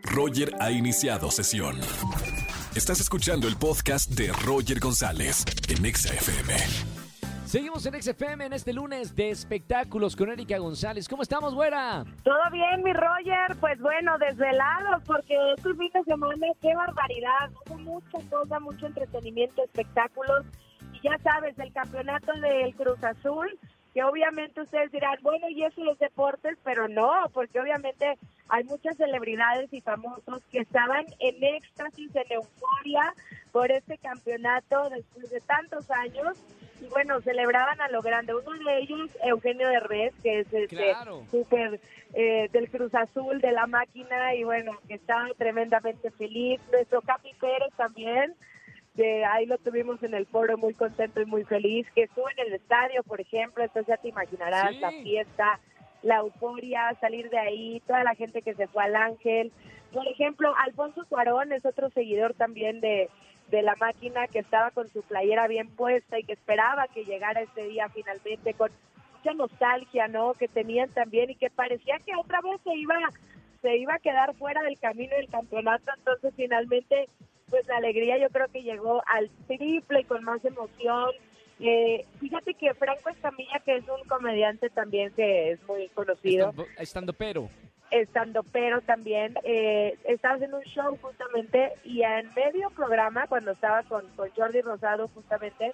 Roger ha iniciado sesión. Estás escuchando el podcast de Roger González en Exa FM. Seguimos en XFM en este lunes de espectáculos con Erika González. ¿Cómo estamos, güera? Todo bien, mi Roger. Pues bueno, desvelados, porque este fin de semana, qué barbaridad. Hubo mucha cosa, mucho entretenimiento, espectáculos. Y ya sabes, el campeonato del Cruz Azul, que obviamente ustedes dirán, bueno, y eso los deportes, pero no, porque obviamente hay muchas celebridades y famosos que estaban en éxtasis, en euforia por este campeonato después de tantos años y bueno, celebraban a lo grande. Uno de ellos, Eugenio Derbez, que es este súper eh, del Cruz Azul, de la máquina, y bueno, que estaba tremendamente feliz. Nuestro Capi Pérez también, que ahí lo tuvimos en el foro muy contento y muy feliz, que estuvo en el estadio, por ejemplo, entonces ya te imaginarás la fiesta, la euforia, salir de ahí, toda la gente que se fue al Ángel. Por ejemplo, Alfonso Cuarón es otro seguidor también de de la máquina que estaba con su playera bien puesta y que esperaba que llegara este día finalmente con mucha nostalgia, ¿no? Que tenían también y que parecía que otra vez se iba se iba a quedar fuera del camino del campeonato, entonces finalmente pues la alegría yo creo que llegó al triple y con más emoción. Eh, fíjate que Franco Escamilla, que es un comediante también que es muy conocido. Estando, pero. Estando pero también eh, estaba haciendo un show justamente y en medio programa cuando estaba con, con Jordi Rosado justamente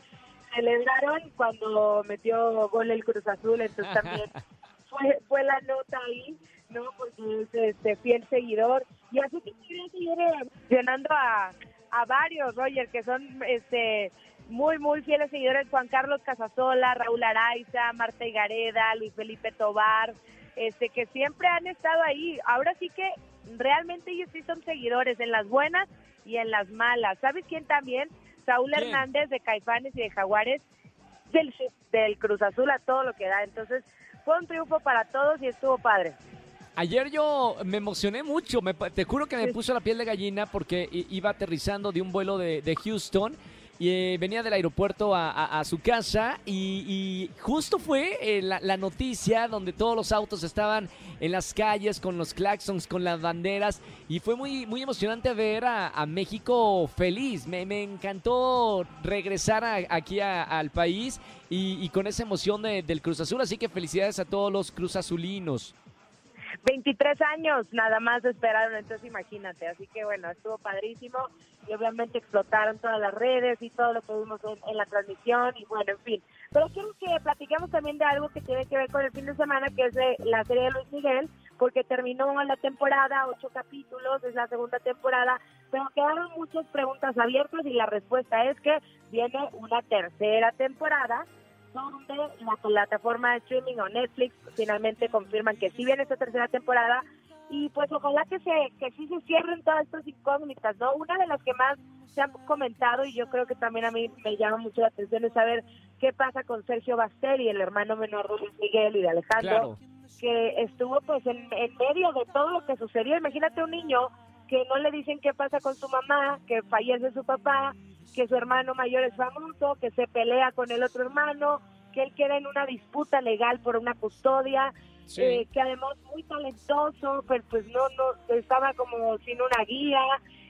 celebraron cuando metió gol el Cruz Azul entonces también fue fue la nota ahí no porque es este fiel seguidor. Y así que seguir mencionando a, a varios Roger que son este muy muy fieles seguidores Juan Carlos Casasola Raúl Araiza Marta Gareda Luis Felipe Tobar este, que siempre han estado ahí. Ahora sí que realmente ellos sí son seguidores en las buenas y en las malas. ¿Sabes quién también? Saúl Hernández de Caifanes y de Jaguares del, del Cruz Azul a todo lo que da. Entonces fue un triunfo para todos y estuvo padre. Ayer yo me emocioné mucho, te juro que me puso la piel de gallina porque iba aterrizando de un vuelo de, de Houston y eh, venía del aeropuerto a, su casa y, justo fue eh, la, noticia donde todos los autos estaban en las calles con los claxons, con las banderas y fue muy, muy emocionante ver a, México feliz. Me, encantó regresar aquí al país y, con esa emoción del Cruz Azul, así que felicidades a todos los Cruz Azulinos. 23 años nada más esperaron, entonces imagínate. Así que bueno, estuvo padrísimo y obviamente explotaron todas las redes y todo lo que vimos en, la transmisión y bueno, en fin. Pero quiero que platiquemos también de algo que tiene que ver con el fin de semana, que es de la serie de Luis Miguel, porque terminó la temporada, ocho capítulos, es la segunda temporada, pero quedaron muchas preguntas abiertas y la respuesta es que viene una tercera temporada donde la plataforma de streaming o Netflix finalmente confirman que sí viene esta tercera temporada y pues ojalá que se que sí se cierren todas estas incógnitas, ¿no? Una de las que más se han comentado y yo creo que también a mí me llama mucho la atención es saber qué pasa con Sergio Basteri, el hermano menor de Luis Miguel y de Alejandro, que estuvo pues en, en medio de todo lo que sucedió. Imagínate un niño que no le dicen qué pasa con su mamá, que fallece su papá, que su hermano mayor es famoso, que se pelea con el otro hermano, que él queda en una disputa legal por una custodia, eh, que además muy talentoso, pero pues no, no, estaba como sin una guía.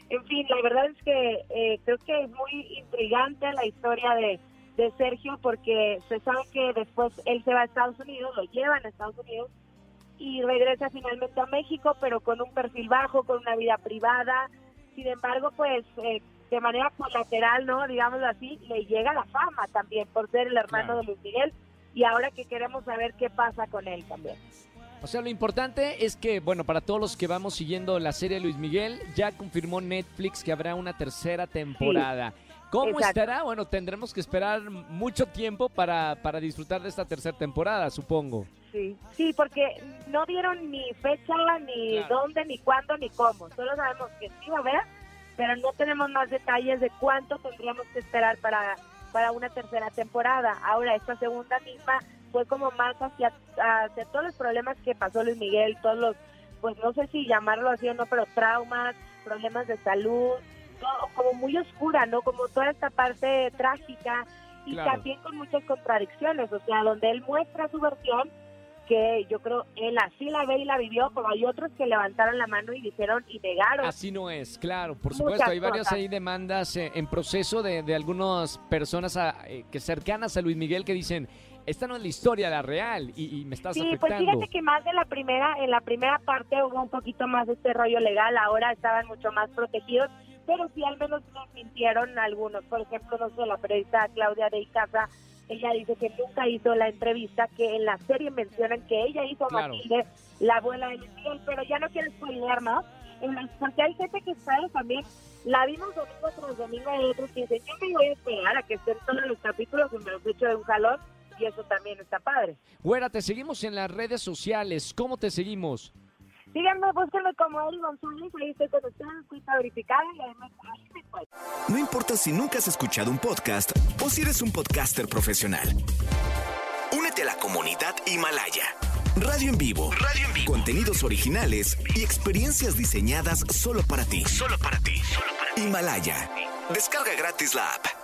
En fin, la verdad es que eh, creo que es muy intrigante la historia de, de Sergio porque se sabe que después él se va a Estados Unidos, lo llevan a Estados Unidos y regresa finalmente a México, pero con un perfil bajo, con una vida privada. Sin embargo, pues eh, de manera colateral, ¿no? Digámoslo así, le llega la fama también por ser el hermano de Luis Miguel y ahora que queremos saber qué pasa con él también. O sea, lo importante es que, bueno, para todos los que vamos siguiendo la serie de Luis Miguel, ya confirmó Netflix que habrá una tercera temporada. ¿Cómo estará? Bueno, tendremos que esperar mucho tiempo para, para disfrutar de esta tercera temporada, supongo. Sí, sí, porque no dieron ni fecha, ni dónde, ni cuándo, ni cómo. Solo sabemos que sí va a haber pero no tenemos más detalles de cuánto tendríamos que esperar para, para una tercera temporada. Ahora, esta segunda misma fue como más hacia, hacia todos los problemas que pasó Luis Miguel, todos los, pues no sé si llamarlo así o no, pero traumas, problemas de salud, todo, como muy oscura, ¿no? Como toda esta parte trágica y también con muchas contradicciones, o sea, donde él muestra su versión que yo creo él así la ve y la vivió, pero hay otros que levantaron la mano y dijeron y negaron. Así no es, claro, por supuesto. hay varias ahí demandas eh, en proceso de, de algunas personas a, eh, que cercanas a Luis Miguel que dicen, esta no es la historia, la real, y, me estás sí, pues fíjate que más de la primera, en la primera parte hubo un poquito más de este rollo legal, ahora estaban mucho más protegidos, pero sí al menos nos mintieron algunos. Por ejemplo, no sé, la periodista Claudia de Icaza, ella dice que nunca hizo la entrevista, que en la serie mencionan que ella hizo a Matilde, la abuela de Miguel, pero ya no quiero spoiler más, porque hay gente que sabe también, la vimos domingo tras domingo de otros que dicen, yo me voy a esperar a que estén todos los capítulos y me los hecho de un jalón, y eso también está padre. Güera, te seguimos en las redes sociales. ¿Cómo te seguimos? Síganme, búsquenme como Eri González, ahí estoy conectada, cuenta verificada y además ahí me No importa si nunca has escuchado un podcast o si eres un podcaster profesional. Únete a la comunidad Himalaya. Radio en vivo. Radio en vivo. Contenidos originales y experiencias diseñadas solo para ti. Solo para ti. Solo para ti. Himalaya. Descarga gratis la app.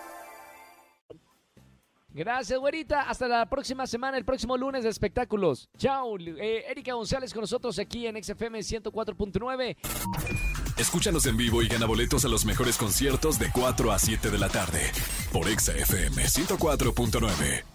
Gracias, güerita. Hasta la próxima semana, el próximo lunes de espectáculos. Chao. Eh, Erika González con nosotros aquí en XFM 104.9. Escúchanos en vivo y gana boletos a los mejores conciertos de 4 a 7 de la tarde por XFM 104.9.